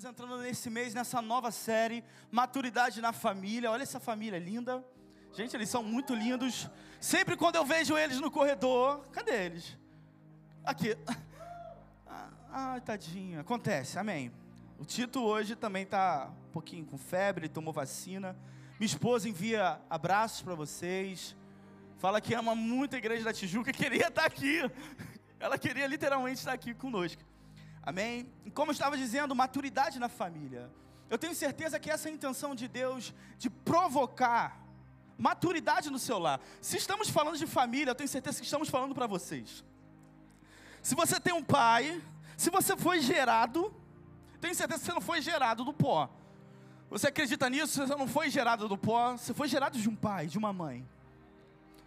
estamos entrando nesse mês, nessa nova série, Maturidade na Família. Olha essa família linda. Gente, eles são muito lindos. Sempre quando eu vejo eles no corredor, cadê eles? Aqui. Ah, ah tadinho. Acontece, amém. O Tito hoje também está um pouquinho com febre, tomou vacina. Minha esposa envia abraços para vocês. Fala que ama muito a igreja da Tijuca, queria estar aqui. Ela queria literalmente estar aqui conosco. Amém? Como eu estava dizendo, maturidade na família. Eu tenho certeza que essa é a intenção de Deus de provocar maturidade no seu lar. Se estamos falando de família, eu tenho certeza que estamos falando para vocês. Se você tem um pai, se você foi gerado, tenho certeza que você não foi gerado do pó. Você acredita nisso? Você não foi gerado do pó, você foi gerado de um pai, de uma mãe.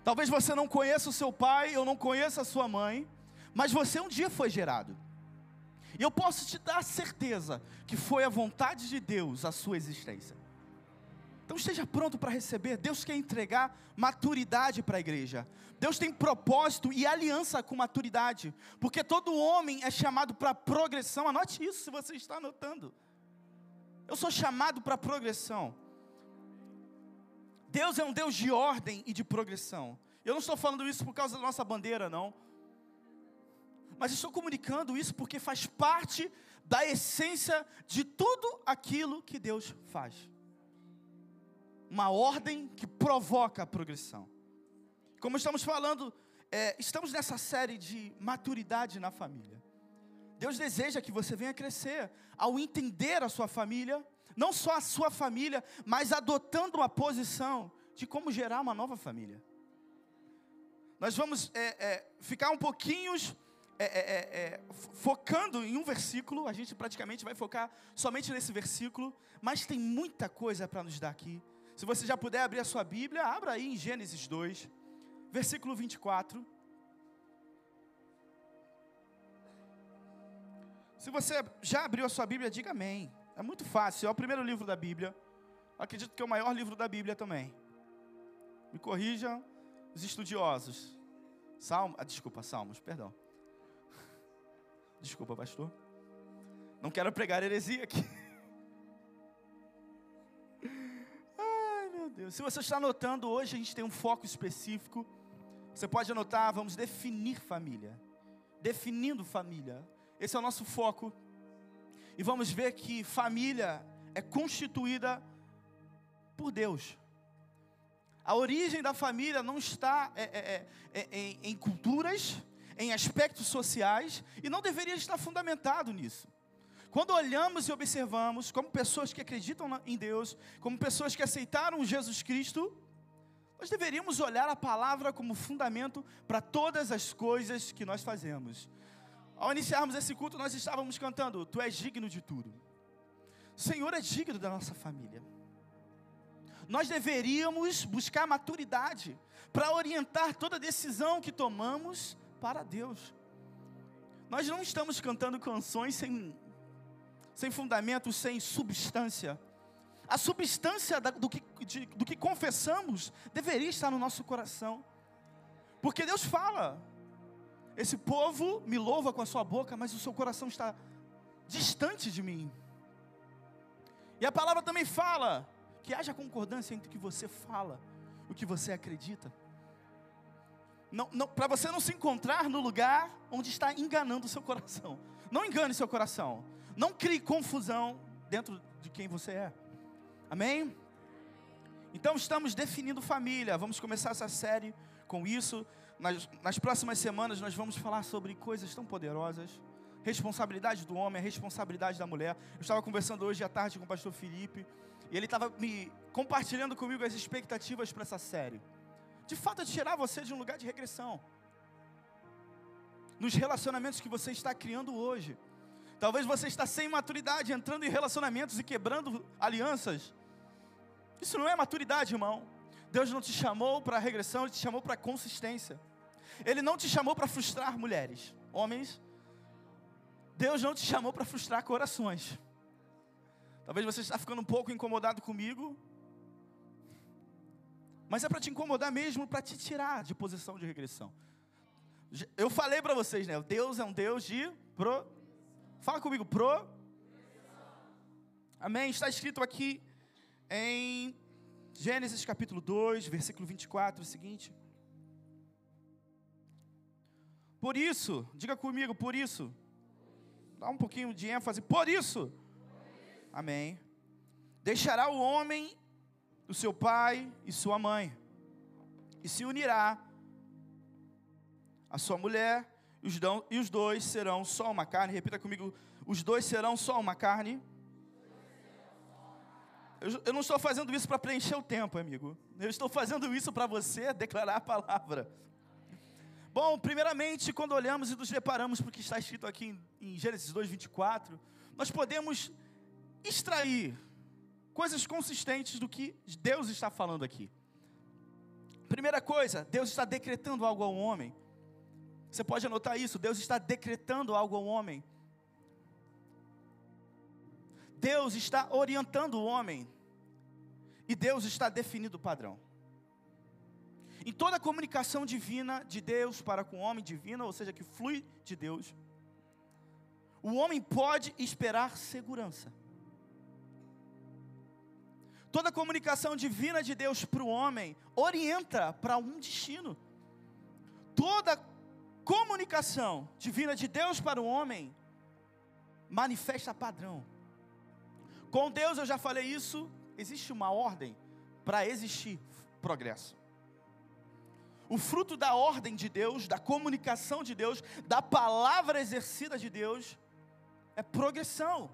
Talvez você não conheça o seu pai, eu não conheça a sua mãe, mas você um dia foi gerado. E eu posso te dar certeza que foi a vontade de Deus a sua existência. Então esteja pronto para receber. Deus quer entregar maturidade para a igreja. Deus tem propósito e aliança com maturidade. Porque todo homem é chamado para progressão. Anote isso se você está anotando. Eu sou chamado para progressão. Deus é um Deus de ordem e de progressão. Eu não estou falando isso por causa da nossa bandeira, não. Mas estou comunicando isso porque faz parte da essência de tudo aquilo que Deus faz. Uma ordem que provoca a progressão. Como estamos falando, é, estamos nessa série de maturidade na família. Deus deseja que você venha crescer ao entender a sua família, não só a sua família, mas adotando uma posição de como gerar uma nova família. Nós vamos é, é, ficar um pouquinho é, é, é, é, focando em um versículo, a gente praticamente vai focar somente nesse versículo, mas tem muita coisa para nos dar aqui. Se você já puder abrir a sua Bíblia, abra aí em Gênesis 2, versículo 24. Se você já abriu a sua Bíblia, diga amém. É muito fácil, é o primeiro livro da Bíblia. Acredito que é o maior livro da Bíblia também. Me corrijam os estudiosos. Salmo, ah, desculpa, Salmos, perdão. Desculpa, pastor. Não quero pregar heresia aqui. Ai, meu Deus. Se você está anotando, hoje a gente tem um foco específico. Você pode anotar, vamos definir família. Definindo família. Esse é o nosso foco. E vamos ver que família é constituída por Deus. A origem da família não está é, é, é, é em, em culturas, em aspectos sociais e não deveria estar fundamentado nisso. Quando olhamos e observamos como pessoas que acreditam em Deus, como pessoas que aceitaram Jesus Cristo, nós deveríamos olhar a palavra como fundamento para todas as coisas que nós fazemos. Ao iniciarmos esse culto, nós estávamos cantando: Tu és digno de tudo. O Senhor é digno da nossa família. Nós deveríamos buscar maturidade para orientar toda decisão que tomamos para Deus. Nós não estamos cantando canções sem, sem fundamento, sem substância. A substância do que, de, do que confessamos deveria estar no nosso coração. Porque Deus fala: esse povo me louva com a sua boca, mas o seu coração está distante de mim. E a palavra também fala que haja concordância entre o que você fala e o que você acredita para você não se encontrar no lugar onde está enganando o seu coração. Não engane seu coração. Não crie confusão dentro de quem você é. Amém? Então estamos definindo família. Vamos começar essa série com isso. Nas, nas próximas semanas nós vamos falar sobre coisas tão poderosas. Responsabilidade do homem, a responsabilidade da mulher. Eu estava conversando hoje à tarde com o pastor Felipe. E ele estava me compartilhando comigo as expectativas para essa série de fato é tirar você de um lugar de regressão. Nos relacionamentos que você está criando hoje. Talvez você está sem maturidade, entrando em relacionamentos e quebrando alianças. Isso não é maturidade, irmão. Deus não te chamou para regressão, Ele te chamou para consistência. Ele não te chamou para frustrar mulheres, homens. Deus não te chamou para frustrar corações. Talvez você está ficando um pouco incomodado comigo, mas é para te incomodar mesmo, para te tirar de posição de regressão. Eu falei para vocês, né? Deus é um Deus de pro. Fala comigo, pro. Amém? Está escrito aqui em Gênesis capítulo 2, versículo 24, o seguinte. Por isso, diga comigo, por isso. Dá um pouquinho de ênfase, por isso. Amém. Deixará o homem o seu pai e sua mãe, e se unirá a sua mulher, e os, dois serão só uma carne. Repita comigo: os dois serão só uma carne. Eu, eu não estou fazendo isso para preencher o tempo, amigo. Eu estou fazendo isso para você declarar a palavra. Bom, primeiramente, quando olhamos e nos deparamos para o que está escrito aqui em, em Gênesis 2, 24, nós podemos extrair coisas consistentes do que Deus está falando aqui. Primeira coisa, Deus está decretando algo ao homem. Você pode anotar isso, Deus está decretando algo ao homem. Deus está orientando o homem. E Deus está definindo o padrão. Em toda a comunicação divina de Deus para com o homem divina, ou seja, que flui de Deus, o homem pode esperar segurança. Toda comunicação divina de Deus para o homem orienta para um destino. Toda comunicação divina de Deus para o homem manifesta padrão. Com Deus, eu já falei isso, existe uma ordem para existir progresso. O fruto da ordem de Deus, da comunicação de Deus, da palavra exercida de Deus, é progressão.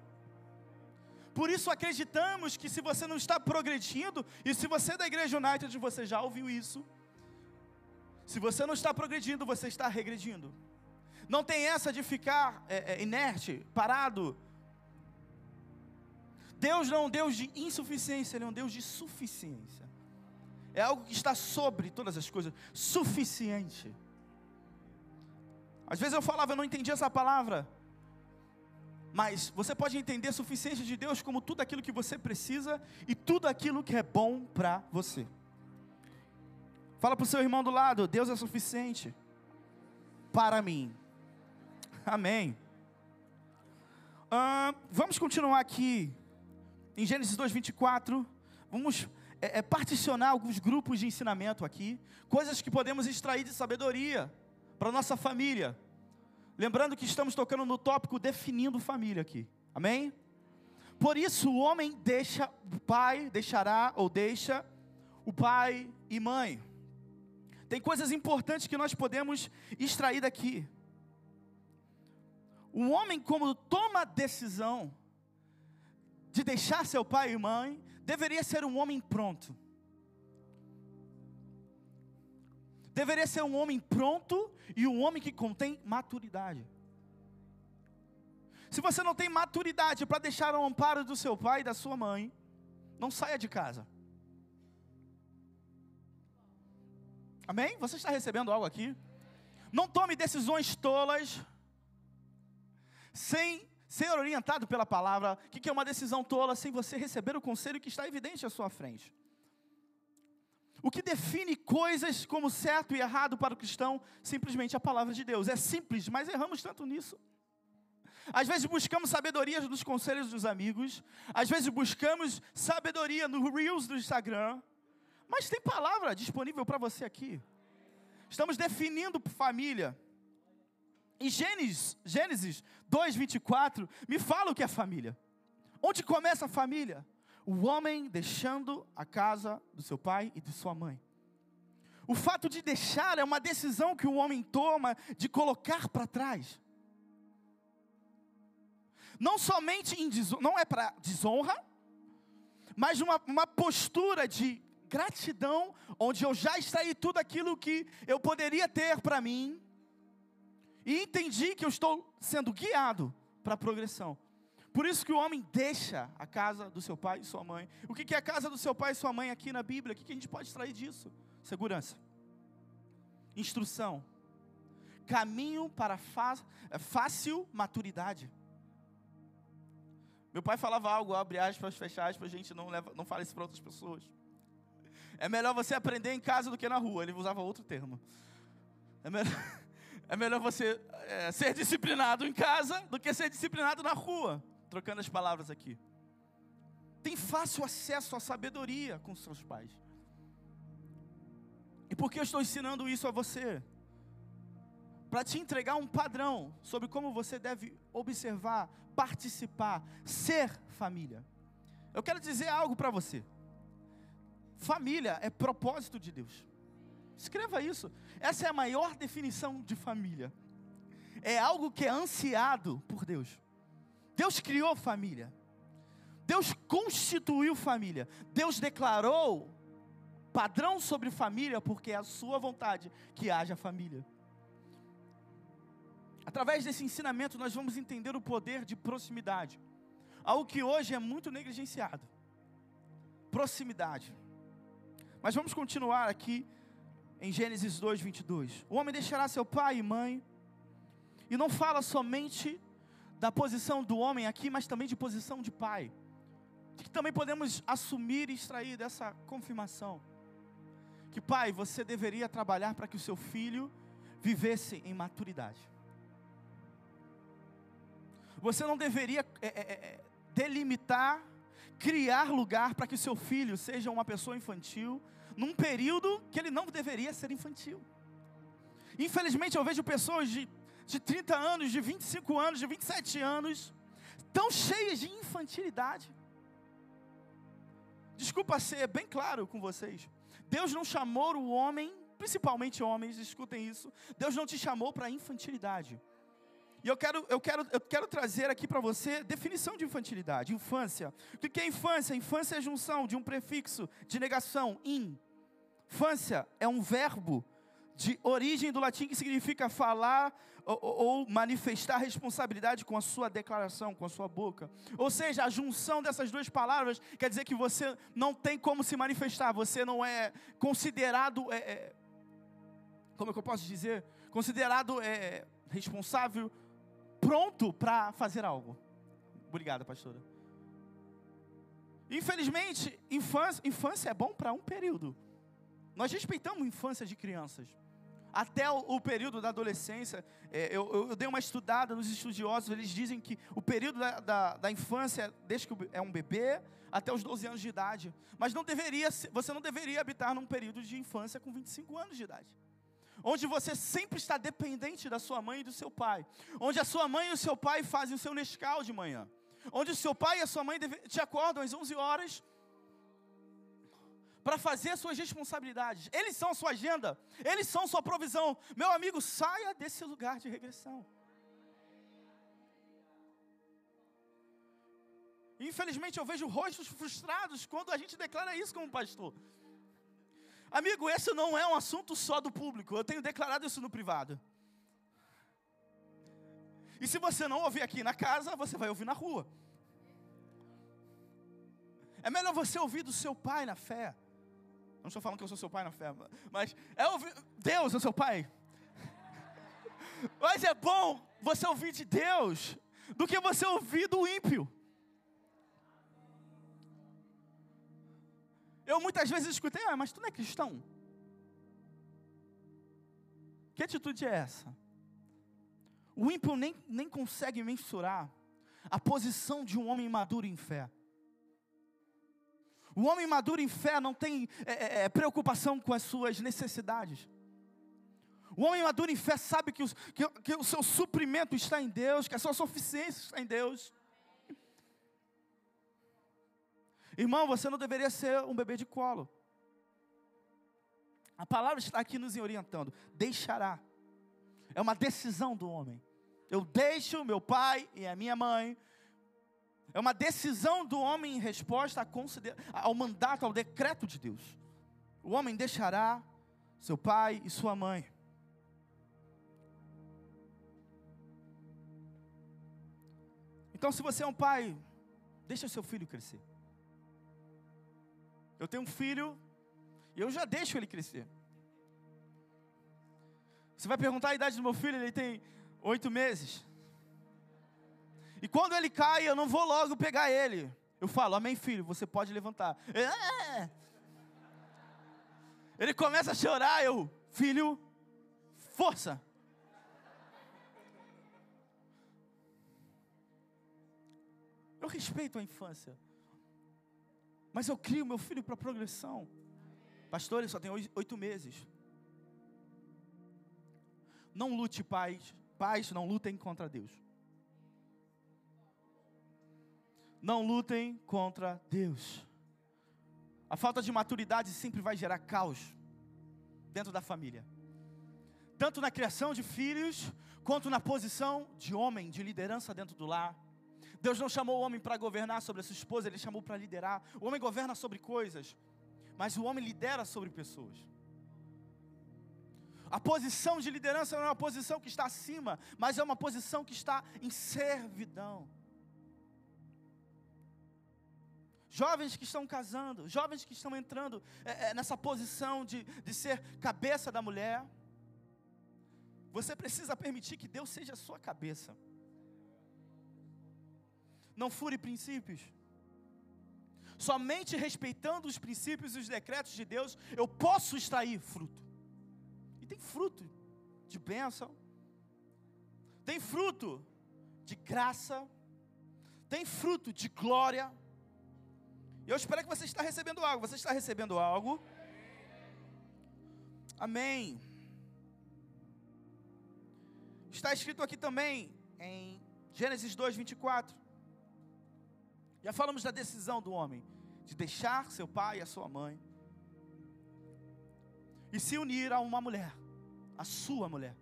Por isso acreditamos que se você não está progredindo, e se você é da Igreja United, você já ouviu isso. Se você não está progredindo, você está regredindo. Não tem essa de ficar é, é, inerte, parado. Deus não é um Deus de insuficiência, Ele é um Deus de suficiência. É algo que está sobre todas as coisas, suficiente. Às vezes eu falava, eu não entendi essa palavra. Mas você pode entender a suficiência de Deus como tudo aquilo que você precisa e tudo aquilo que é bom para você. Fala para o seu irmão do lado: Deus é suficiente para mim. Amém. Uh, vamos continuar aqui em Gênesis 2:24. Vamos é, é, particionar alguns grupos de ensinamento aqui, coisas que podemos extrair de sabedoria para nossa família. Lembrando que estamos tocando no tópico definindo família aqui. Amém? Por isso o homem deixa o pai, deixará ou deixa o pai e mãe. Tem coisas importantes que nós podemos extrair daqui. O homem, como toma a decisão de deixar seu pai e mãe, deveria ser um homem pronto. Deveria ser um homem pronto e um homem que contém maturidade. Se você não tem maturidade para deixar o amparo do seu pai e da sua mãe, não saia de casa. Amém? Você está recebendo algo aqui? Não tome decisões tolas, sem ser orientado pela palavra. O que é uma decisão tola sem você receber o conselho que está evidente à sua frente? O que define coisas como certo e errado para o cristão, simplesmente a palavra de Deus. É simples, mas erramos tanto nisso. Às vezes buscamos sabedoria nos conselhos dos amigos, às vezes buscamos sabedoria no Reels do Instagram, mas tem palavra disponível para você aqui. Estamos definindo família. Em Gênesis, Gênesis 2:24, me fala o que é família. Onde começa a família? O homem deixando a casa do seu pai e de sua mãe. O fato de deixar é uma decisão que o homem toma de colocar para trás. Não somente em não é para desonra, mas uma, uma postura de gratidão, onde eu já extraí tudo aquilo que eu poderia ter para mim, e entendi que eu estou sendo guiado para a progressão. Por isso que o homem deixa a casa do seu pai e sua mãe. O que é a casa do seu pai e sua mãe aqui na Bíblia? O que a gente pode extrair disso? Segurança, instrução, caminho para é, fácil maturidade. Meu pai falava algo, abre aspas, fecha aspas, a gente não, leva, não fala isso para outras pessoas. É melhor você aprender em casa do que na rua. Ele usava outro termo. É melhor, é melhor você é, ser disciplinado em casa do que ser disciplinado na rua trocando as palavras aqui. tem fácil acesso à sabedoria com seus pais. E por que eu estou ensinando isso a você? Para te entregar um padrão sobre como você deve observar, participar, ser família. Eu quero dizer algo para você. Família é propósito de Deus. Escreva isso. Essa é a maior definição de família. É algo que é ansiado por Deus. Deus criou família. Deus constituiu família. Deus declarou padrão sobre família porque é a sua vontade que haja família. Através desse ensinamento nós vamos entender o poder de proximidade. Algo que hoje é muito negligenciado. Proximidade. Mas vamos continuar aqui em Gênesis 2, 22. O homem deixará seu pai e mãe, e não fala somente da posição do homem aqui, mas também de posição de pai. Que também podemos assumir e extrair dessa confirmação. Que pai, você deveria trabalhar para que o seu filho vivesse em maturidade. Você não deveria é, é, é delimitar criar lugar para que o seu filho seja uma pessoa infantil, num período que ele não deveria ser infantil. Infelizmente, eu vejo pessoas de, de 30 anos, de 25 anos, de 27 anos, tão cheias de infantilidade. Desculpa ser bem claro com vocês. Deus não chamou o homem, principalmente homens, escutem isso. Deus não te chamou para infantilidade. E eu quero, eu quero, eu quero trazer aqui para você definição de infantilidade, infância. O que é infância? Infância é a junção de um prefixo de negação, in. Infância é um verbo de origem do latim que significa falar ou, ou, manifestar responsabilidade com a sua declaração, com a sua boca. Ou seja, a junção dessas duas palavras quer dizer que você não tem como se manifestar, você não é considerado, é, é, como é que eu posso dizer? Considerado é, responsável pronto para fazer algo. Obrigada, pastora. Infelizmente, infância, infância é bom para um período. Nós respeitamos a infância de crianças. Até o, período da adolescência, é, eu, eu, eu, dei uma estudada nos estudiosos, eles dizem que o período da, da, da infância, desde que é um bebê, até os 12 anos de idade. Mas não deveria, você não deveria habitar num período de infância com 25 anos de idade. Onde você sempre está dependente da sua mãe e do seu pai, onde a sua mãe e o seu pai fazem o seu Nescau de manhã, onde o seu pai e a sua mãe te acordam às 11 horas para fazer as suas responsabilidades. Eles são a sua agenda, eles são sua provisão. Meu amigo, saia desse lugar de regressão. Infelizmente eu vejo rostos frustrados quando a gente declara isso como pastor. Amigo, esse não é um assunto só do público. Eu tenho declarado isso no privado. E se você não ouvir aqui na casa, você vai ouvir na rua. É melhor você ouvir do seu pai na fé. Não estou falando que eu sou seu pai na fé, mas é ouvir. Deus é seu pai. Mas é bom você ouvir de Deus do que você ouvir do ímpio. Eu muitas vezes escutei, ah, mas tu não é cristão? Que atitude é essa? O ímpio nem, nem consegue mensurar a posição de um homem maduro em fé. O homem maduro em fé não tem é, é, é preocupação com as suas necessidades. O homem maduro em fé sabe que, os, que, que o seu suprimento está em Deus, que a sua suficiência está em Deus. Irmão, você não deveria ser um bebê de colo. A palavra está aqui nos orientando. Deixará. É uma decisão do homem. Eu deixo meu pai e a minha mãe. É uma decisão do homem em resposta ao mandato, ao decreto de Deus. O homem deixará seu pai e sua mãe. Então, se você é um pai, deixa seu filho crescer. Eu tenho um filho e eu já deixo ele crescer. Você vai perguntar a idade do meu filho, ele tem oito meses. E quando ele cai, eu não vou logo pegar ele. Eu falo, amém, filho, você pode levantar. É. Ele começa a chorar, eu, filho, força. Eu respeito a infância. Mas eu crio meu filho para progressão. Pastor, ele só tem oito meses. Não lute, pais. Pais, não lutem contra Deus. Não lutem contra Deus. A falta de maturidade sempre vai gerar caos dentro da família. Tanto na criação de filhos, quanto na posição de homem, de liderança dentro do lar. Deus não chamou o homem para governar sobre a sua esposa, ele chamou para liderar. O homem governa sobre coisas, mas o homem lidera sobre pessoas. A posição de liderança não é uma posição que está acima, mas é uma posição que está em servidão. Jovens que estão casando, jovens que estão entrando é, é, nessa posição de, de ser cabeça da mulher, você precisa permitir que Deus seja a sua cabeça. Não fure princípios. Somente respeitando os princípios e os decretos de Deus, eu posso extrair fruto. E tem fruto de bênção, tem fruto de graça, tem fruto de glória. Eu espero que você está recebendo algo. Você está recebendo algo? Amém. Está escrito aqui também em Gênesis 2, 24. Já falamos da decisão do homem de deixar seu pai e a sua mãe e se unir a uma mulher, a sua mulher.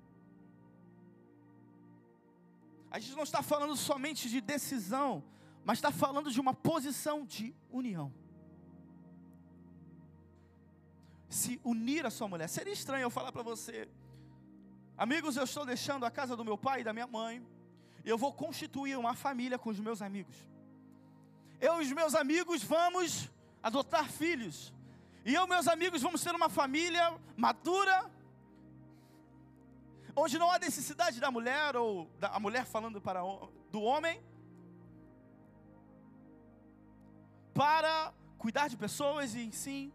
A gente não está falando somente de decisão, mas está falando de uma posição de união. Se unir a sua mulher. Seria estranho eu falar para você, amigos, eu estou deixando a casa do meu pai e da minha mãe, e eu vou constituir uma família com os meus amigos. Eu e os meus amigos vamos adotar filhos. E eu e meus amigos vamos ter uma família madura, onde não há necessidade da mulher, ou da, a mulher falando para do homem, para cuidar de pessoas e sim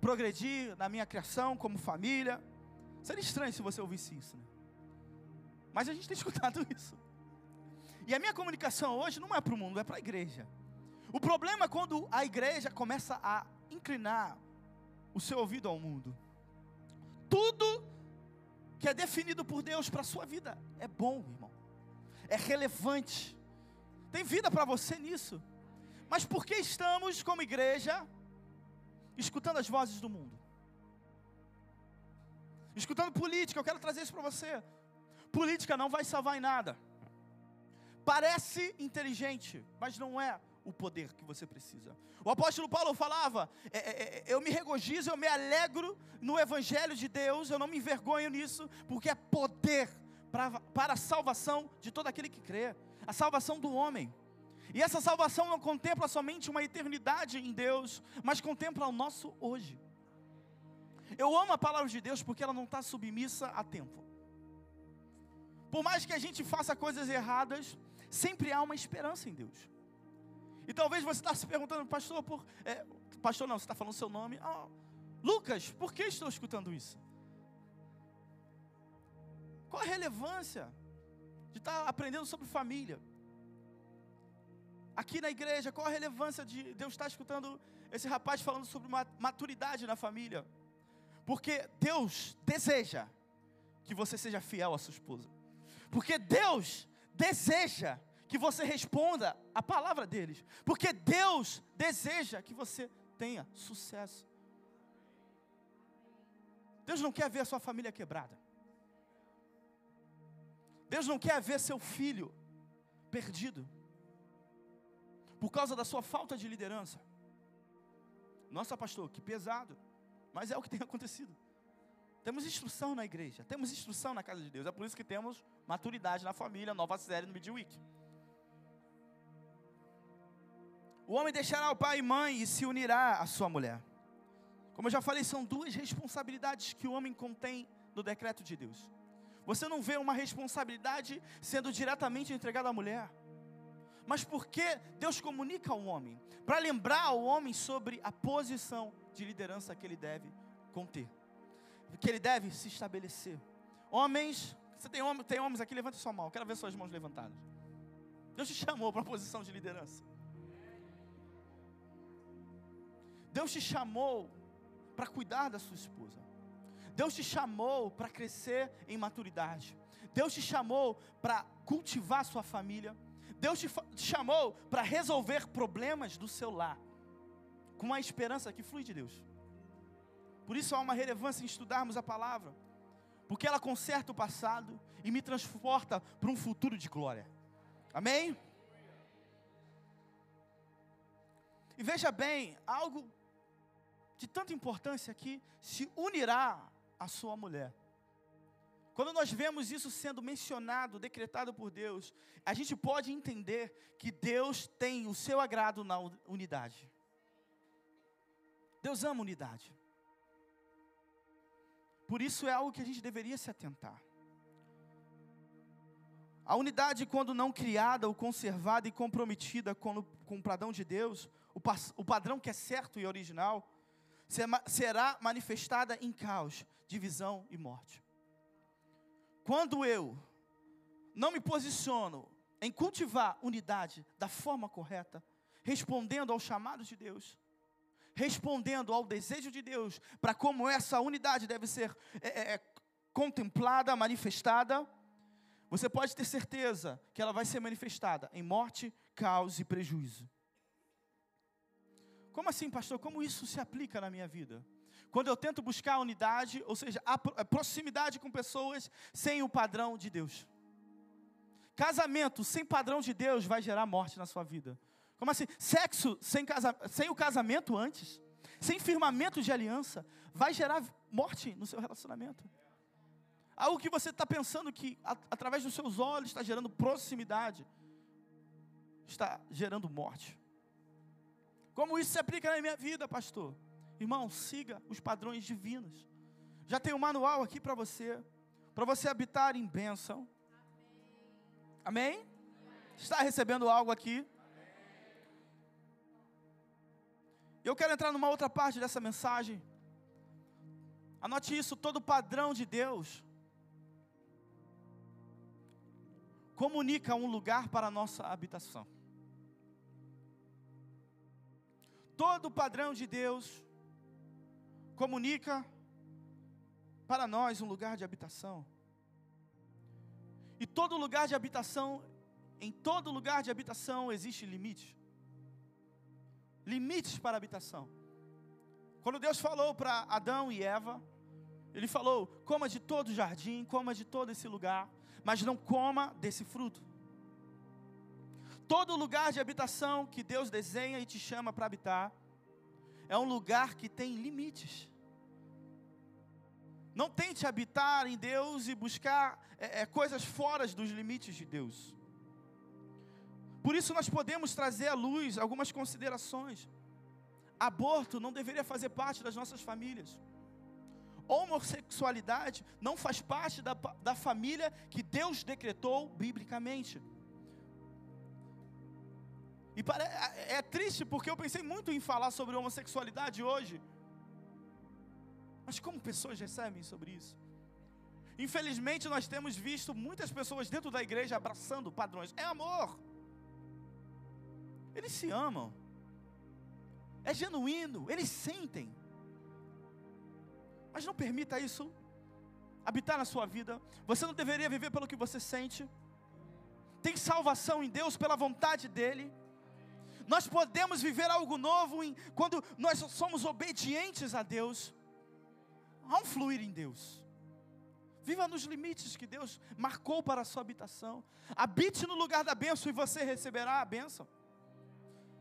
progredir na minha criação como família. Seria estranho se você ouvisse isso, né? Mas a gente tem escutado isso. E a minha comunicação hoje não é para o mundo, é para a igreja. O problema é quando a igreja começa a inclinar o seu ouvido ao mundo. Tudo que é definido por Deus para a sua vida é bom, irmão. É relevante. Tem vida para você nisso. Mas por que estamos, como igreja, escutando as vozes do mundo? Escutando política, eu quero trazer isso para você. Política não vai salvar em nada. Parece inteligente, mas não é o poder que você precisa. O apóstolo Paulo falava: é, é, é, eu me regozijo, eu me alegro no Evangelho de Deus, eu não me envergonho nisso, porque é poder para, para a salvação de todo aquele que crê, a salvação do homem. E essa salvação não contempla somente uma eternidade em Deus, mas contempla o nosso hoje. Eu amo a palavra de Deus porque ela não está submissa a tempo. Por mais que a gente faça coisas erradas, sempre há uma esperança em Deus. E talvez você está se perguntando, pastor, por. É, pastor, não, você está falando seu nome. Ah, Lucas, por que estou escutando isso? Qual a relevância de estar aprendendo sobre família? Aqui na igreja, qual a relevância de Deus estar escutando esse rapaz falando sobre maturidade na família? Porque Deus deseja que você seja fiel à sua esposa. Porque Deus deseja que você responda a palavra deles. Porque Deus deseja que você tenha sucesso. Deus não quer ver a sua família quebrada. Deus não quer ver seu filho perdido por causa da sua falta de liderança. Nossa, pastor, que pesado. Mas é o que tem acontecido. Temos instrução na igreja, temos instrução na casa de Deus. É por isso que temos maturidade na família, nova série no Midweek. O homem deixará o pai e mãe e se unirá à sua mulher. Como eu já falei, são duas responsabilidades que o homem contém no decreto de Deus. Você não vê uma responsabilidade sendo diretamente entregada à mulher mas porque Deus comunica ao homem, para lembrar ao homem sobre a posição de liderança que ele deve conter, que ele deve se estabelecer. Homens, você tem, homem, tem homens aqui, levante sua mão, quero ver suas mãos levantadas. Deus te chamou para uma posição de liderança. Deus te chamou para cuidar da sua esposa. Deus te chamou para crescer em maturidade. Deus te chamou para cultivar sua família. Deus te, chamou para resolver problemas do seu lar. Com uma esperança que flui de Deus. Por isso há uma relevância em estudarmos a palavra. Porque ela conserta o passado e me transporta para um futuro de glória. Amém? E veja bem, algo de tanta importância aqui se unirá à sua mulher. Quando nós vemos isso sendo mencionado, decretado por Deus, a gente pode entender que Deus tem o seu agrado na unidade. Deus ama unidade. Por isso é algo que a gente deveria se atentar. A unidade, quando não criada ou conservada e comprometida com, com o padrão de Deus, o, o padrão que é certo e original, será manifestada em caos, divisão e morte. Quando eu não me posiciono em cultivar unidade da forma correta, respondendo ao chamado de Deus, respondendo ao desejo de Deus para como essa unidade deve ser é, é, é, contemplada, manifestada, você pode ter certeza que ela vai ser manifestada em morte, caos e prejuízo. Como assim, pastor? Como isso se aplica na minha vida? Quando eu tento buscar a unidade, ou seja, a proximidade com pessoas sem o padrão de Deus. Casamento sem padrão de Deus vai gerar morte na sua vida. Como assim? Sexo sem, casa, sem o casamento antes, sem firmamento de aliança, vai gerar morte no seu relacionamento. Algo que você está pensando que, através dos seus olhos, está gerando proximidade, está gerando morte. Como isso se aplica na minha vida, pastor? Irmão, siga os padrões divinos. Já tem um manual aqui para você, para você habitar em bênção. Amém? Amém? Está recebendo algo aqui? Eu quero entrar numa outra parte dessa mensagem. Anote isso: todo padrão de Deus comunica um lugar para a nossa habitação. Todo padrão de Deus comunica para nós um lugar de habitação. E todo lugar de habitação, em todo lugar de habitação existe limite limites para a habitação. Quando Deus falou para Adão e Eva, Ele falou: coma de todo o jardim, coma de todo esse lugar, mas não coma desse fruto. Todo lugar de habitação que Deus desenha e te chama para habitar, é um lugar que tem limites. Não tente habitar em Deus e buscar é, é, coisas fora dos limites de Deus. Por isso nós podemos trazer à luz algumas considerações. Aborto não deveria fazer parte das nossas famílias. Homossexualidade não faz parte da, da família que Deus decretou biblicamente. E é, é triste porque eu pensei muito em falar sobre homossexualidade hoje. Mas como pessoas recebem sobre isso? Infelizmente, nós temos visto muitas pessoas dentro da igreja abraçando padrões. É amor. Eles se amam. É genuíno, eles sentem. Mas não permita isso habitar na sua vida. Você não deveria viver pelo que você sente. Tem salvação em Deus pela vontade dEle. Nós podemos viver algo novo em, quando nós somos obedientes a Deus. Há um fluir em Deus. Viva nos limites que Deus marcou para a sua habitação. Habite no lugar da bênção e você receberá a bênção.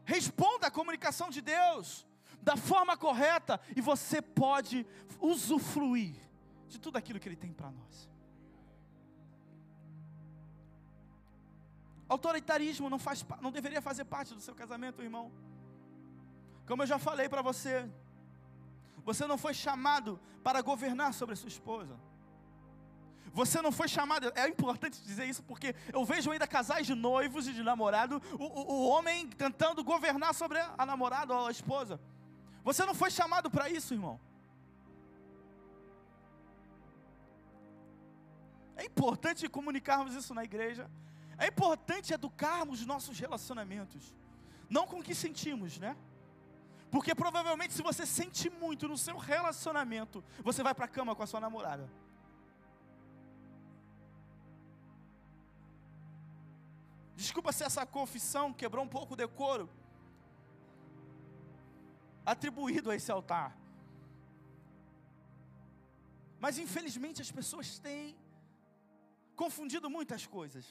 Responda à comunicação de Deus da forma correta e você pode usufruir de tudo aquilo que Ele tem para nós. Autoritarismo não, faz, não deveria fazer parte do seu casamento, irmão. Como eu já falei para você, você não foi chamado para governar sobre a sua esposa. Você não foi chamado, é importante dizer isso porque eu vejo ainda casais de noivos e de namorado, o, o, o homem tentando governar sobre a namorada ou a esposa. Você não foi chamado para isso, irmão. É importante comunicarmos isso na igreja. É importante educarmos nossos relacionamentos. Não com o que sentimos, né? Porque provavelmente, se você sente muito no seu relacionamento, você vai para a cama com a sua namorada. Desculpa se essa confissão quebrou um pouco o decoro atribuído a esse altar. Mas infelizmente as pessoas têm confundido muitas coisas.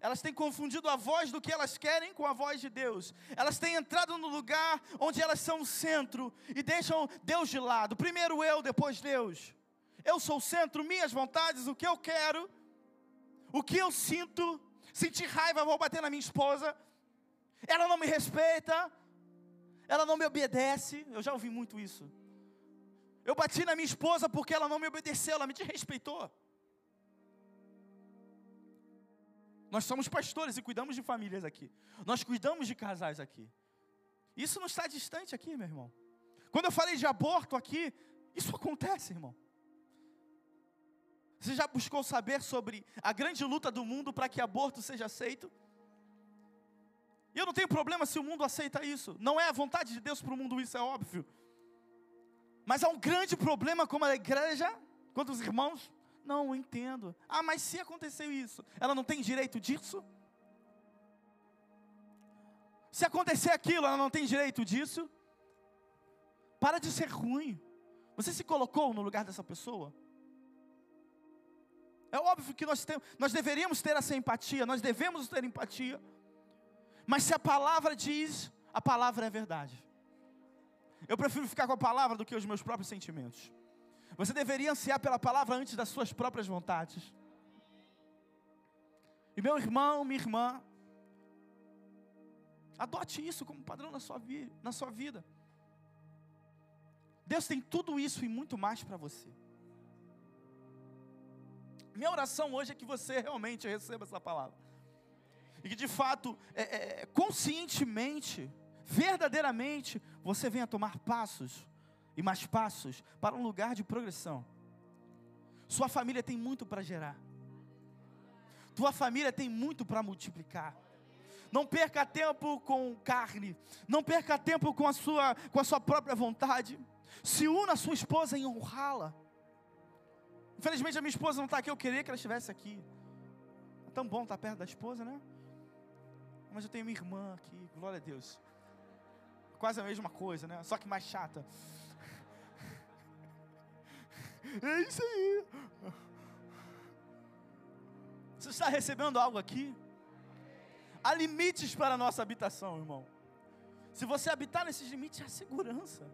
Elas têm confundido a voz do que elas querem com a voz de Deus. Elas têm entrado no lugar onde elas são o centro e deixam Deus de lado. Primeiro eu, depois Deus. Eu sou o centro, minhas vontades, o que eu quero, o que eu sinto. Sentir raiva, vou bater na minha esposa. Ela não me respeita. Ela não me obedece. Eu já ouvi muito isso. Eu bati na minha esposa porque ela não me obedeceu, ela me desrespeitou. Nós somos pastores e cuidamos de famílias aqui. Nós cuidamos de casais aqui. Isso não está distante aqui, meu irmão. Quando eu falei de aborto aqui, isso acontece, irmão. Você já buscou saber sobre a grande luta do mundo para que aborto seja aceito? E eu não tenho problema se o mundo aceita isso. Não é a vontade de Deus para o mundo, isso é óbvio. Mas há um grande problema como a igreja, quanto os irmãos, não, eu entendo. Ah, mas se aconteceu isso, ela não tem direito disso? Se acontecer aquilo, ela não tem direito disso? Para de ser ruim. Você se colocou no lugar dessa pessoa? É óbvio que nós, temos, nós deveríamos ter essa empatia, nós devemos ter empatia. Mas se a palavra diz, a palavra é verdade. Eu prefiro ficar com a palavra do que os meus próprios sentimentos. Você deveria ansiar pela palavra antes das suas próprias vontades. E meu irmão, minha irmã, adote isso como padrão na sua, vi na sua vida. Deus tem tudo isso e muito mais para você. Minha oração hoje é que você realmente receba essa palavra. E que de fato, é, é, conscientemente, verdadeiramente, você venha tomar passos e mais passos para um lugar de progressão. Sua família tem muito para gerar. Tua família tem muito para multiplicar. Não perca tempo com carne. Não perca tempo com a sua, com a sua própria vontade. Se una a sua esposa em honrá-la. Infelizmente a minha esposa não está aqui. Eu queria que ela estivesse aqui. É tão bom estar perto da esposa, né? Mas eu tenho minha irmã aqui. Glória a Deus. Quase a mesma coisa, né? Só que mais chata. É isso aí. Você está recebendo algo aqui? Há limites para a nossa habitação, irmão. Se você habitar nesses limites, há segurança.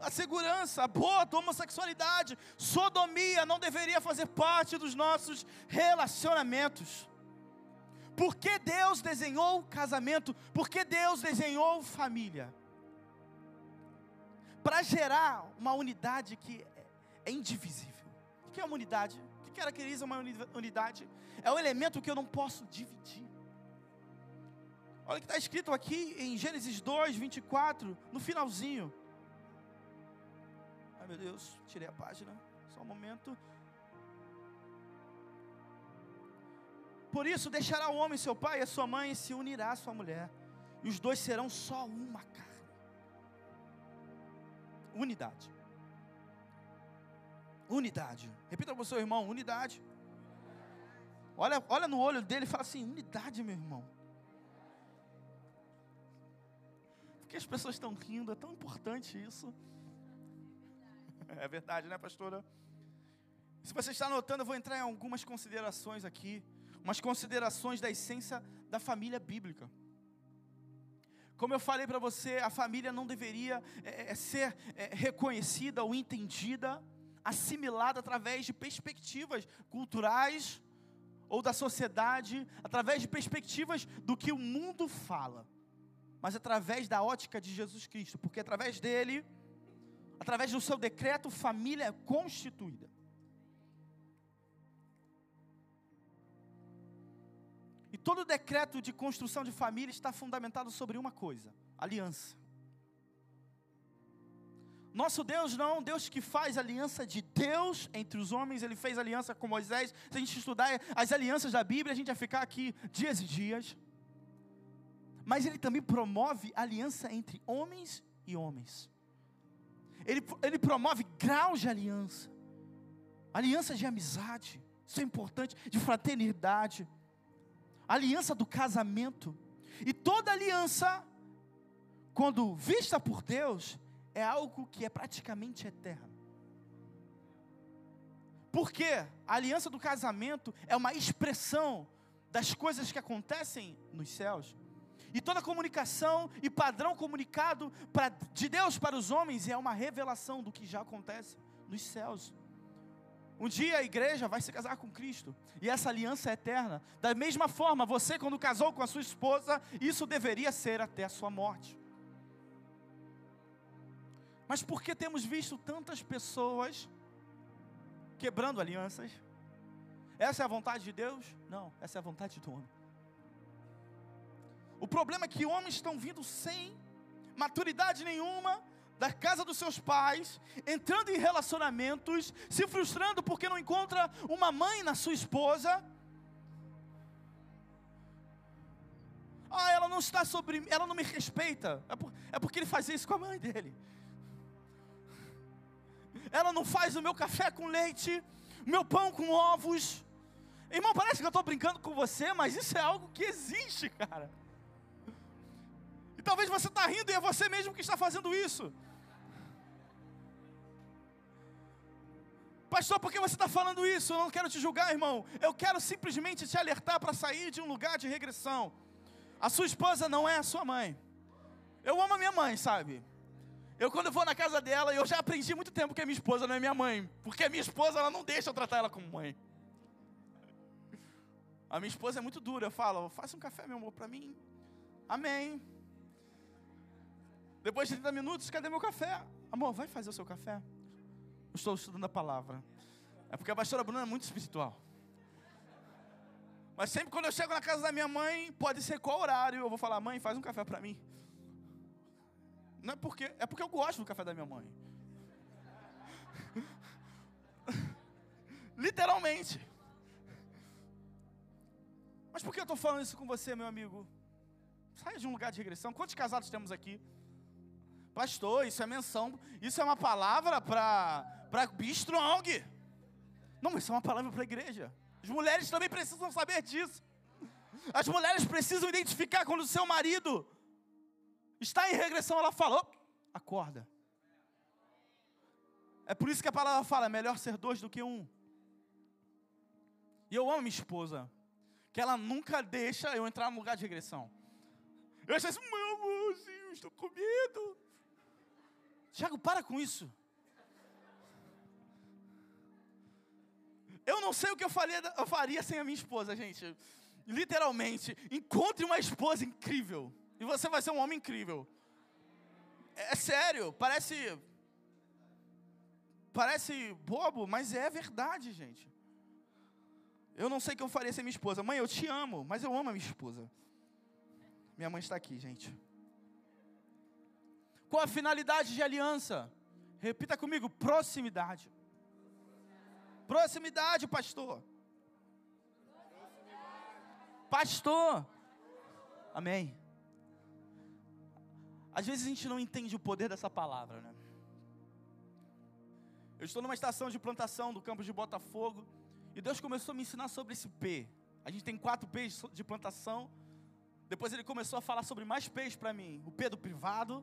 A segurança, aborto, homossexualidade, sodomia não deveria fazer parte dos nossos relacionamentos. Por que Deus desenhou casamento? Por que Deus desenhou família? Para gerar uma unidade que é indivisível. O que é uma unidade? O que caracteriza uma unidade? É o elemento que eu não posso dividir. Olha o que está escrito aqui em Gênesis 2, 24, no finalzinho. Ai meu Deus, tirei a página, só um momento. Por isso deixará o homem seu pai e a sua mãe e se unirá à sua mulher, e os dois serão só uma carne. Unidade. Unidade. Repita para o seu irmão: unidade. Olha, olha no olho dele e fala assim: unidade, meu irmão. Porque as pessoas estão rindo, é tão importante isso. É verdade, né, pastora? Se você está anotando, eu vou entrar em algumas considerações aqui, umas considerações da essência da família bíblica. Como eu falei para você, a família não deveria é, é, ser é, reconhecida ou entendida, assimilada através de perspectivas culturais ou da sociedade, através de perspectivas do que o mundo fala, mas através da ótica de Jesus Cristo, porque através dele, através do seu decreto, família é constituída. Todo decreto de construção de família está fundamentado sobre uma coisa: aliança. Nosso Deus não é um Deus que faz aliança de Deus entre os homens, ele fez aliança com Moisés. Se a gente estudar as alianças da Bíblia, a gente vai ficar aqui dias e dias. mas ele também promove aliança entre homens e homens. Ele, ele promove graus de aliança, aliança de amizade, isso é importante, de fraternidade, aliança do casamento. E toda aliança, quando vista por Deus, é algo que é praticamente eterno. Porque a aliança do casamento é uma expressão das coisas que acontecem nos céus. E toda comunicação e padrão comunicado pra, de Deus para os homens é uma revelação do que já acontece nos céus. Um dia a igreja vai se casar com Cristo, e essa aliança é eterna. Da mesma forma, você, quando casou com a sua esposa, isso deveria ser até a sua morte. Mas por que temos visto tantas pessoas quebrando alianças? Essa é a vontade de Deus? Não, essa é a vontade do homem. O problema é que homens estão vindo sem maturidade nenhuma da casa dos seus pais, entrando em relacionamentos, se frustrando porque não encontra uma mãe na sua esposa. Ah, ela não está sobre, ela não me respeita. É, por, é porque ele fazia isso com a mãe dele. Ela não faz o meu café com leite, o meu pão com ovos. Irmão, parece que eu estou brincando com você, mas isso é algo que existe, cara. E talvez você está rindo e é você mesmo que está fazendo isso. Pastor, por que você está falando isso? Eu não quero te julgar, irmão. Eu quero simplesmente te alertar para sair de um lugar de regressão. A sua esposa não é a sua mãe. Eu amo a minha mãe, sabe? Eu quando vou na casa dela, eu já aprendi muito tempo que a minha esposa não é minha mãe, porque a minha esposa ela não deixa eu tratar ela como mãe. A minha esposa é muito dura, eu falo, faça um café, meu amor, para mim. Amém. Depois de 30 minutos, cadê meu café? Amor, vai fazer o seu café? Eu estou estudando a palavra. É porque a pastora Bruna é muito espiritual. Mas sempre quando eu chego na casa da minha mãe, pode ser qual horário, eu vou falar, mãe, faz um café para mim. Não é porque, é porque eu gosto do café da minha mãe. Literalmente. Mas por que eu estou falando isso com você, meu amigo? Saia de um lugar de regressão. Quantos casados temos aqui? Pastor, isso é menção, isso é uma palavra para Be Strong. Não, mas isso é uma palavra para a igreja. As mulheres também precisam saber disso. As mulheres precisam identificar quando o seu marido está em regressão, ela fala: acorda. É por isso que a palavra fala: é melhor ser dois do que um. E eu amo minha esposa, que ela nunca deixa eu entrar no lugar de regressão. Eu acho assim, meu amorzinho, estou com medo. Tiago, para com isso. Eu não sei o que eu faria, eu faria sem a minha esposa, gente. Literalmente, encontre uma esposa incrível. E você vai ser um homem incrível. É, é sério, parece. Parece bobo, mas é verdade, gente. Eu não sei o que eu faria sem minha esposa. Mãe, eu te amo, mas eu amo a minha esposa. Minha mãe está aqui, gente. Qual a finalidade de aliança? Repita comigo: proximidade. Proximidade, pastor. Pastor. Amém. Às vezes a gente não entende o poder dessa palavra, né? Eu estou numa estação de plantação do campo de Botafogo e Deus começou a me ensinar sobre esse P. A gente tem quatro P's de plantação. Depois ele começou a falar sobre mais P's para mim. O P do privado,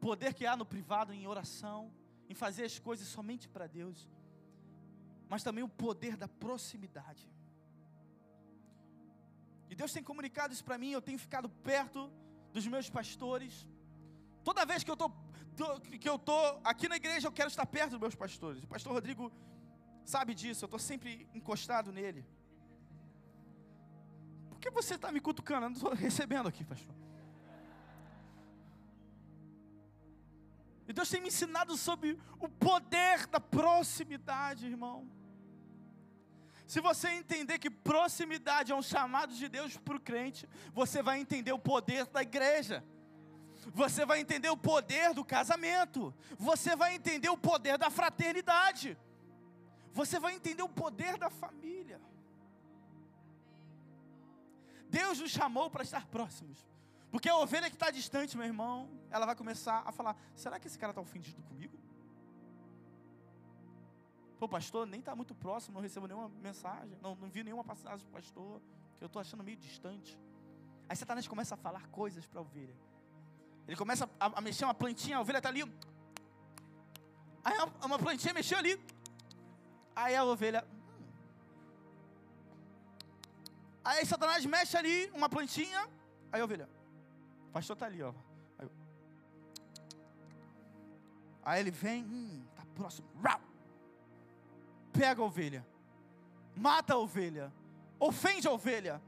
poder que há no privado em oração, em fazer as coisas somente para Deus, mas também o poder da proximidade. E Deus tem comunicado isso para mim, eu tenho ficado perto dos meus pastores. Toda vez que eu tô, tô, que eu tô aqui na igreja, eu quero estar perto dos meus pastores. O pastor Rodrigo sabe disso, eu estou sempre encostado nele. Por que você está me cutucando? Eu não estou recebendo aqui, pastor. E Deus tem me ensinado sobre o poder da proximidade, irmão. Se você entender que proximidade é um chamado de Deus para o crente, você vai entender o poder da igreja. Você vai entender o poder do casamento. Você vai entender o poder da fraternidade. Você vai entender o poder da família. Deus nos chamou para estar próximos. Porque a ovelha que está distante, meu irmão, ela vai começar a falar: será que esse cara está ofendido comigo? Pô, pastor, nem está muito próximo, não recebo nenhuma mensagem, não, não vi nenhuma passagem do pastor, que eu estou achando meio distante. Aí Satanás começa a falar coisas para a ovelha. Ele começa a, a, mexer uma plantinha, a ovelha está ali. Aí uma, uma plantinha mexeu ali. Aí a ovelha. Hum. Aí Satanás mexe ali, uma plantinha. Aí a ovelha. Pastor está ali, ó. Aí, aí ele vem, hum, tá próximo. Rau! Pega a ovelha. Mata a ovelha. Ofende a ovelha.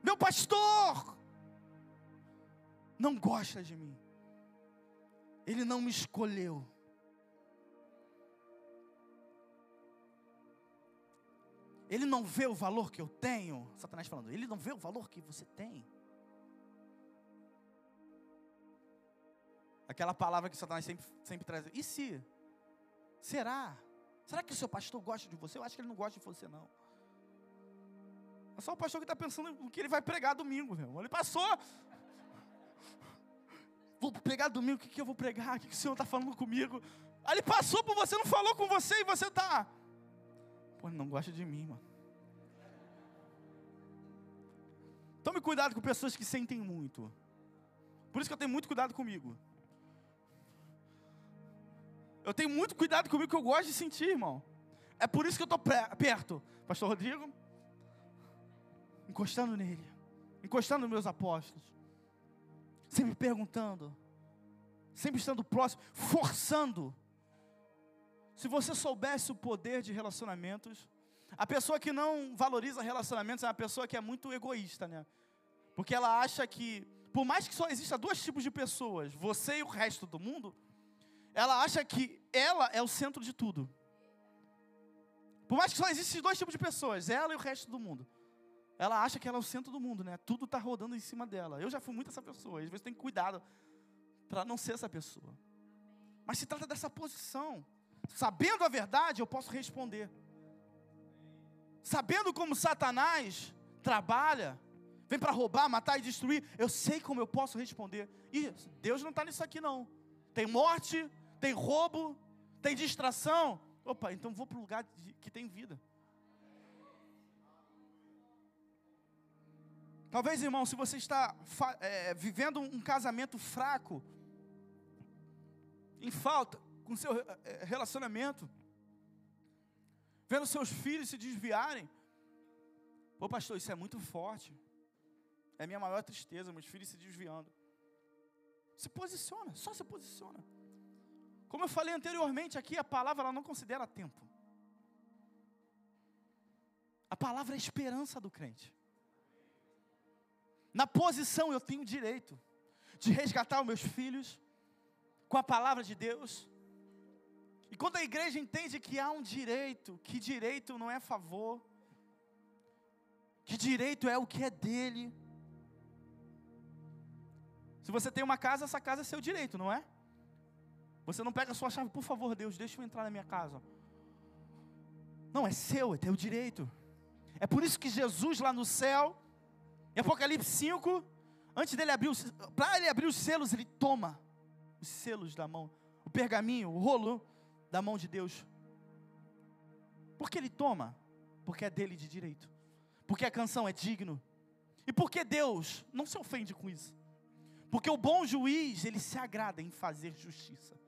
Meu pastor não gosta de mim. Ele não me escolheu. Ele não vê o valor que eu tenho. Satanás falando, ele não vê o valor que você tem. Aquela palavra que Satanás sempre, sempre traz. E se? Será? Será que o seu pastor gosta de você? Eu acho que ele não gosta de você, não. É só o pastor que está pensando o que ele vai pregar domingo, meu. Ele passou. Vou pregar domingo, o que, que eu vou pregar? O que, que o Senhor está falando comigo? Aí ele passou por você, não falou com você e você está. Pô, ele não gosta de mim, mano. Tome cuidado com pessoas que sentem muito. Por isso que eu tenho muito cuidado comigo. Eu tenho muito cuidado comigo que eu gosto de sentir, irmão. É por isso que eu estou perto. Pastor Rodrigo, encostando nele, encostando nos meus apóstolos, sempre perguntando, sempre estando próximo, forçando. Se você soubesse o poder de relacionamentos, a pessoa que não valoriza relacionamentos é uma pessoa que é muito egoísta, né? Porque ela acha que, por mais que só exista dois tipos de pessoas, você e o resto do mundo, ela acha que ela é o centro de tudo. Por mais que só existem dois tipos de pessoas, ela e o resto do mundo. Ela acha que ela é o centro do mundo, né? Tudo está rodando em cima dela. Eu já fui muito essa pessoa. Às vezes tem cuidado para não ser essa pessoa. Mas se trata dessa posição. Sabendo a verdade, eu posso responder. Sabendo como Satanás trabalha, vem para roubar, matar e destruir, eu sei como eu posso responder. E Deus não está nisso aqui, não. Tem morte, tem roubo, tem distração. Opa, então vou para o lugar que tem vida. Talvez, irmão, se você está é, vivendo um casamento fraco, em falta, com seu é, é, relacionamento, vendo seus filhos se desviarem, pô, pastor, isso é muito forte. É minha maior tristeza, meus filhos se desviando. Se posiciona, só se posiciona. Como eu falei anteriormente aqui, a palavra ela não considera tempo. A palavra é a esperança do crente. Na posição eu tenho direito de resgatar os meus filhos com a palavra de Deus. E quando a igreja entende que há um direito, que direito não é favor, que direito é o que é dele. Se você tem uma casa, essa casa é seu direito, não é? Você não pega a sua chave, por favor, Deus, deixa eu entrar na minha casa. Não, é seu, é teu direito. É por isso que Jesus lá no céu, em Apocalipse 5, antes dele abrir para ele abrir os selos, ele toma os selos da mão, o pergaminho, o rolo da mão de Deus. Por que ele toma? Porque é dele de direito. Porque a canção é digno. E porque Deus não se ofende com isso. Porque o bom juiz, ele se agrada em fazer justiça.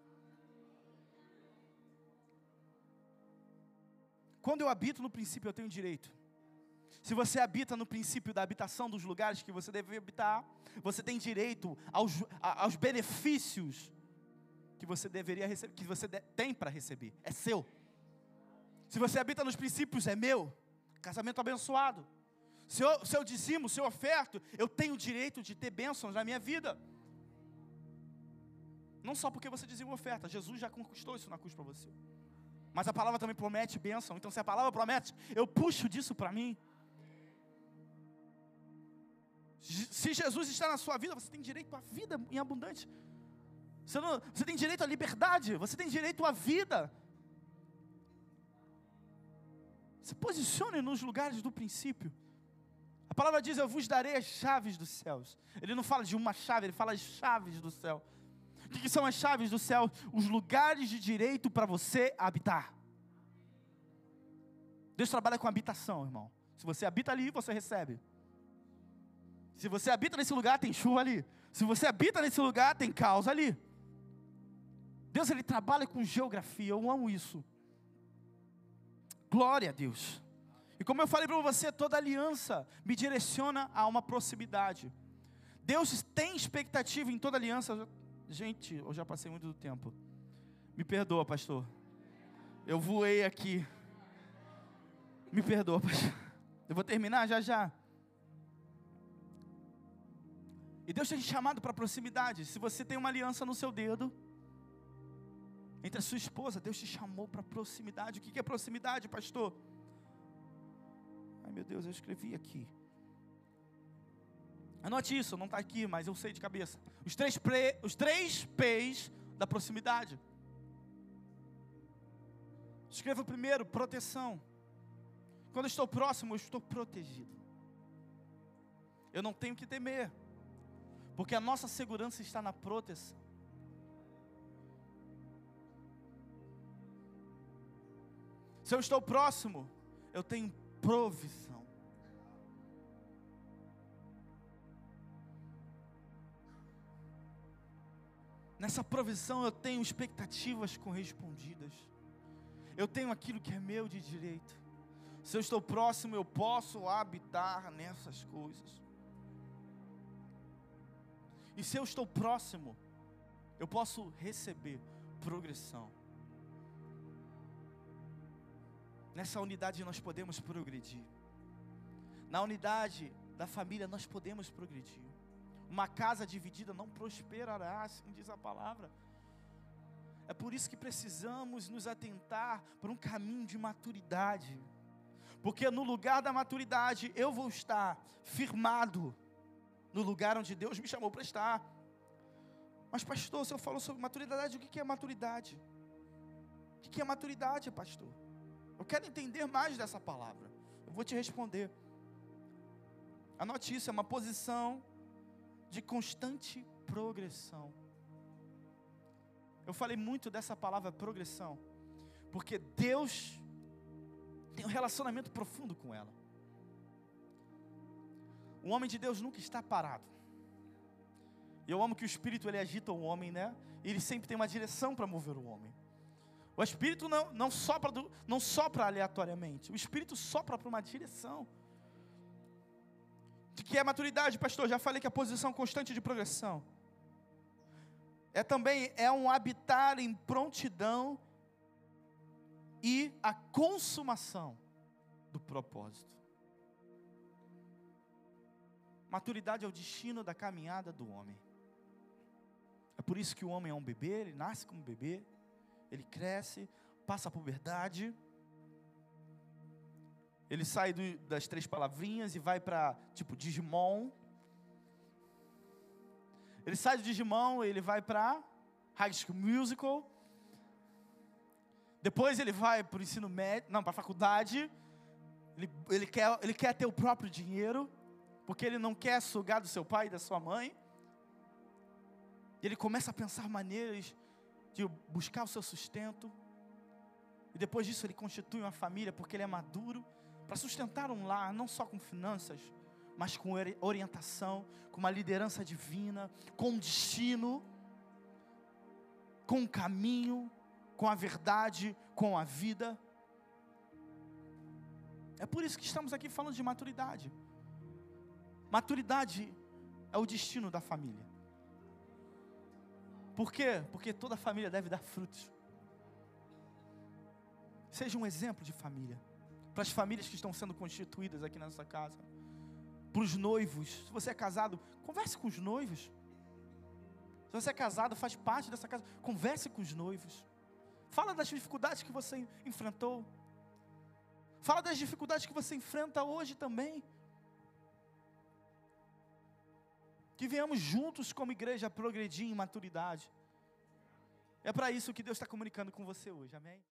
Quando eu habito no princípio, eu tenho direito. Se você habita no princípio da habitação dos lugares que você deve habitar, você tem direito aos, aos benefícios que você deveria receber, que você tem para receber. É seu. Se você habita nos princípios, é meu. Casamento abençoado. Se eu, se eu dizimo, se eu oferto, eu tenho direito de ter bênçãos na minha vida. Não só porque você dizima oferta, Jesus já conquistou isso na cruz para você. Mas a palavra também promete bênção. Então, se a palavra promete, eu puxo disso para mim. Se Jesus está na sua vida, você tem direito à vida em abundante. Você, não, você tem direito à liberdade, você tem direito à vida. Se posicione nos lugares do princípio. A palavra diz: Eu vos darei as chaves dos céus. Ele não fala de uma chave, ele fala as chaves do céu. O que, são as chaves do céu? Os lugares de direito para você habitar. Deus trabalha com habitação, irmão. Se você habita ali, você recebe. Se você habita nesse lugar, tem chuva ali. Se você habita nesse lugar, tem caos ali. Deus ele trabalha com geografia, eu amo isso. Glória a Deus. E como eu falei para você, toda aliança me direciona a uma proximidade. Deus tem expectativa em toda aliança. Gente, eu já passei muito do tempo. Me perdoa, pastor. Eu voei aqui. Me perdoa, pastor. Eu vou terminar já já. E Deus tem te chamado para proximidade. Se você tem uma aliança no seu dedo, entre a sua esposa, Deus te chamou para proximidade. O que é proximidade, pastor? Ai meu Deus, eu escrevi aqui. Anote isso, não está aqui, mas eu sei de cabeça. Os três, pre, os três P's da proximidade. Escreva primeiro, proteção. Quando estou próximo, eu estou protegido. Eu não tenho que temer, porque a nossa segurança está na proteção. Se eu estou próximo, eu tenho provisão. Nessa provisão eu tenho expectativas correspondidas. Eu tenho aquilo que é meu de direito. Se eu estou próximo, eu posso habitar nessas coisas. E se eu estou próximo, eu posso receber progressão. Nessa unidade nós podemos progredir. Na unidade da família nós podemos progredir. Uma casa dividida não prosperará, assim diz a palavra. É por isso que precisamos nos atentar para um caminho de maturidade. Porque no lugar da maturidade eu vou estar firmado no lugar onde Deus me chamou para estar. Mas, pastor, o senhor falou sobre maturidade, o que é maturidade? O que é maturidade, pastor? Eu quero entender mais dessa palavra. Eu vou te responder. Anote isso, é uma posição de constante progressão. Eu falei muito dessa palavra progressão, porque Deus tem um relacionamento profundo com ela. O homem de Deus nunca está parado. Eu amo que o Espírito ele agita o homem, né? Ele sempre tem uma direção para mover o homem. O Espírito não, não, sopra do, não sopra aleatoriamente. O Espírito sopra para uma direção. De que é maturidade, pastor? Já falei que é a posição constante de progressão. É também é um habitar em prontidão e a consumação do propósito. Maturidade é o destino da caminhada do homem. É por isso que o homem é um bebê, ele nasce como bebê, ele cresce, passa a puberdade, ele sai do, das três palavrinhas e vai para, tipo, Digimon. Ele sai do Digimon, ele vai para High School Musical. Depois ele vai para o ensino médio, não, para a faculdade. Ele, ele, quer, ele quer ter o próprio dinheiro, porque ele não quer sugar do seu pai e da sua mãe. E ele começa a pensar maneiras de buscar o seu sustento. E depois disso ele constitui uma família porque ele é maduro para sustentar um lar, não só com finanças, mas com orientação, com uma liderança divina, com um destino, com um caminho, com a verdade, com a vida. É por isso que estamos aqui falando de maturidade. Maturidade é o destino da família. Por quê? Porque toda família deve dar frutos. Seja um exemplo de família. Para as famílias que estão sendo constituídas aqui nessa casa. Para os noivos. Se você é casado, converse com os noivos. Se você é casado, faz parte dessa casa, converse com os noivos. Fala das dificuldades que você enfrentou. Fala das dificuldades que você enfrenta hoje também. Que venhamos juntos como igreja progredir em maturidade. É para isso que Deus está comunicando com você hoje, amém?